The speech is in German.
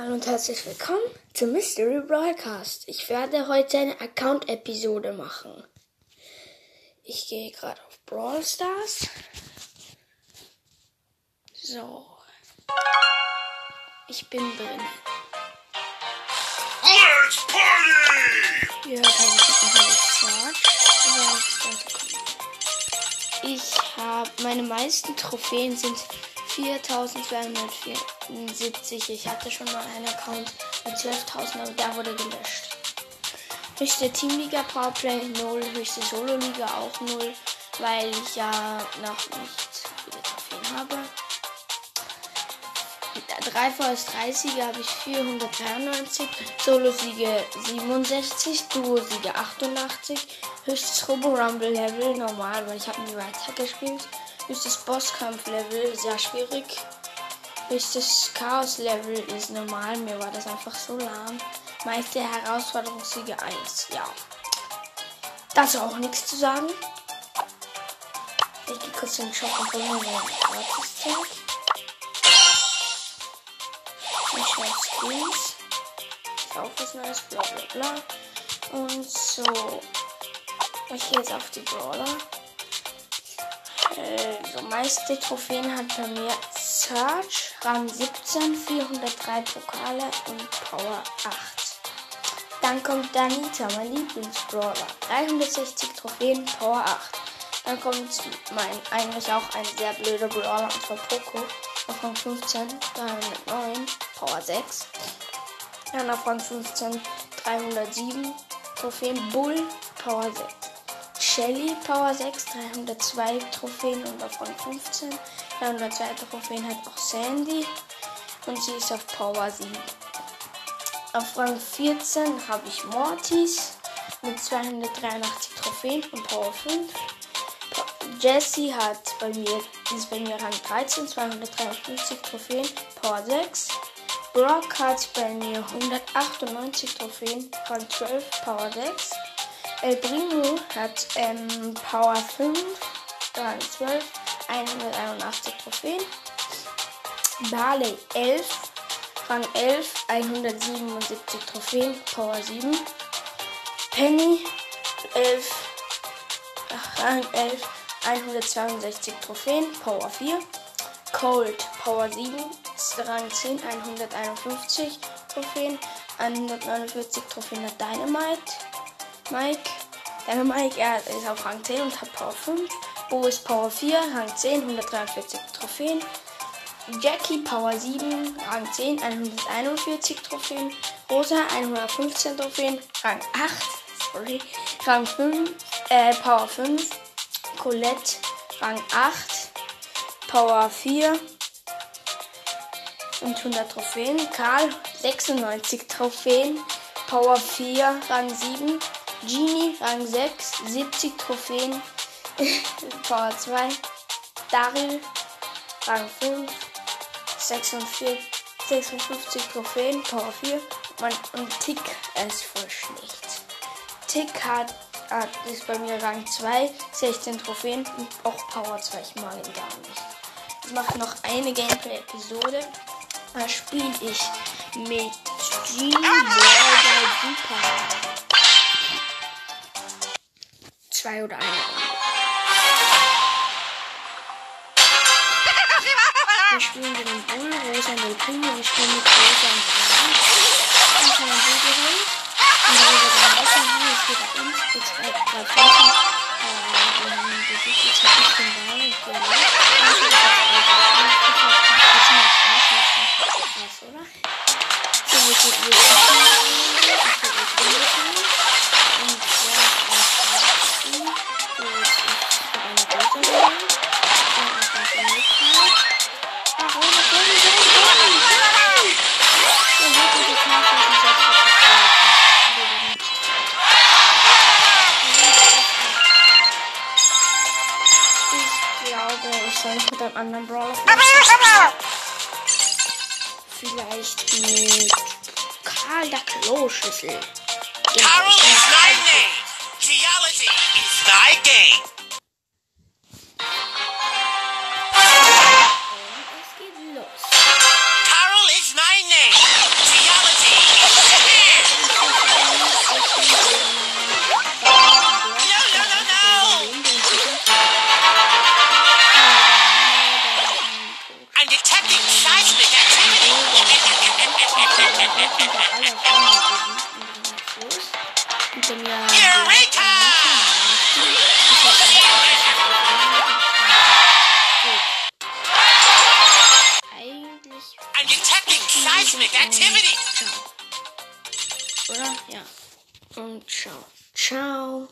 Hallo und herzlich willkommen zum Mystery Broadcast. Ich werde heute eine Account-Episode machen. Ich gehe gerade auf Brawl Stars. So. Ich bin drin. Let's party! Hier habe ich gesagt. Ich habe meine meisten Trophäen sind 4274. Ich hatte schon mal einen Account mit 12.000, aber der wurde gelöscht. Höchste Teamliga Powerplay 0, höchste Solo-Liga auch 0, weil ich ja noch nicht viele Trophäen habe. 3 vs 30 habe ich 493, Solo-Siege 67, Duo-Siege 88, höchstes Robo-Rumble-Level normal, weil ich habe nie weiter gespielt. Höchstes Bosskampf-Level sehr schwierig. Höchstes Chaos-Level ist normal, mir war das einfach so lahm. Meiste Herausforderungssiege 1, ja. Ist auch nichts zu sagen. Ich gehe kurz in den Shop und hole mir gratis Tag. Ich schaue Skins. Ist auch was Neues, bla bla bla. Und so. Ich gehe jetzt auf die Brawler. Also, meiste Trophäen hat bei mir Search, Rang 17, 403 Pokale und Power 8. Dann kommt Danita, mein Lieblingsbrawler. 360 Trophäen, Power 8. Dann kommt mein, eigentlich auch ein sehr blöder Brawler, und zwar Poco. Auf Rang 15, 309, Power 6. Dann auf Rang 15, 307 Trophäen, Bull, Power 6. Shelly, Power 6, 302 Trophäen und auf Rang 15. 302 Trophäen hat auch Sandy und sie ist auf Power 7. Auf Rang 14 habe ich Mortis mit 283 Trophäen und Power 5. Jessie hat bei mir, ist bei mir Rang 13, 253 Trophäen, Power 6. Brock hat bei mir 198 Trophäen, Rang 12, Power 6. El Primo hat ähm, Power 5, Rang 12, 181 Trophäen. Barley 11, Rang 11, 177 Trophäen, Power 7. Penny 11, Rang 11, 162 Trophäen, Power 4. Cold, Power 7, Rang 10, 151 Trophäen, 149 Trophäen hat Dynamite. Mike, Dynamite, er ist auf Rang 10 und hat Power 5. Bo ist Power 4, Rang 10, 143 Trophäen. Jackie Power 7, Rang 10, 141 Trophäen. Rosa 115 Trophäen, Rang 8, sorry, Rang 5, äh, Power 5. Colette Rang 8, Power 4 und 100 Trophäen. Karl 96 Trophäen, Power 4, Rang 7. Genie Rang 6, 70 Trophäen, Power 2. Daryl Rang 5, 46, 56 Trophäen, Power 4. Und Tick ist voll schlecht. Tick hat, hat ist bei mir Rang 2, 16 Trophäen und auch Power 2. Ich mag ihn gar nicht. Ich mache noch eine Gameplay-Episode. Da spiele ich mit Genie Super. Zwei oder eine. Wir spielen mit dem Bull, Rosa und El Primo. Wir spielen mit Rosa und Blau. Dann kann man so gewinnen. Und dann wird dann besser hier. Es geht bei uns. Jetzt bei Punkten. Äh, wir haben besiegt. Jetzt habe ich den Ball. Ich gehe glaube, ich soll mit einem anderen Brawler Vielleicht mit Karl der Kloschüssel. Genau, ich is thy name. Geology is thy game. einfach alle auf einmal besiegen. Hinter mir haben I'm detecting activity. Oder? Ja. Und ciao. Ciao.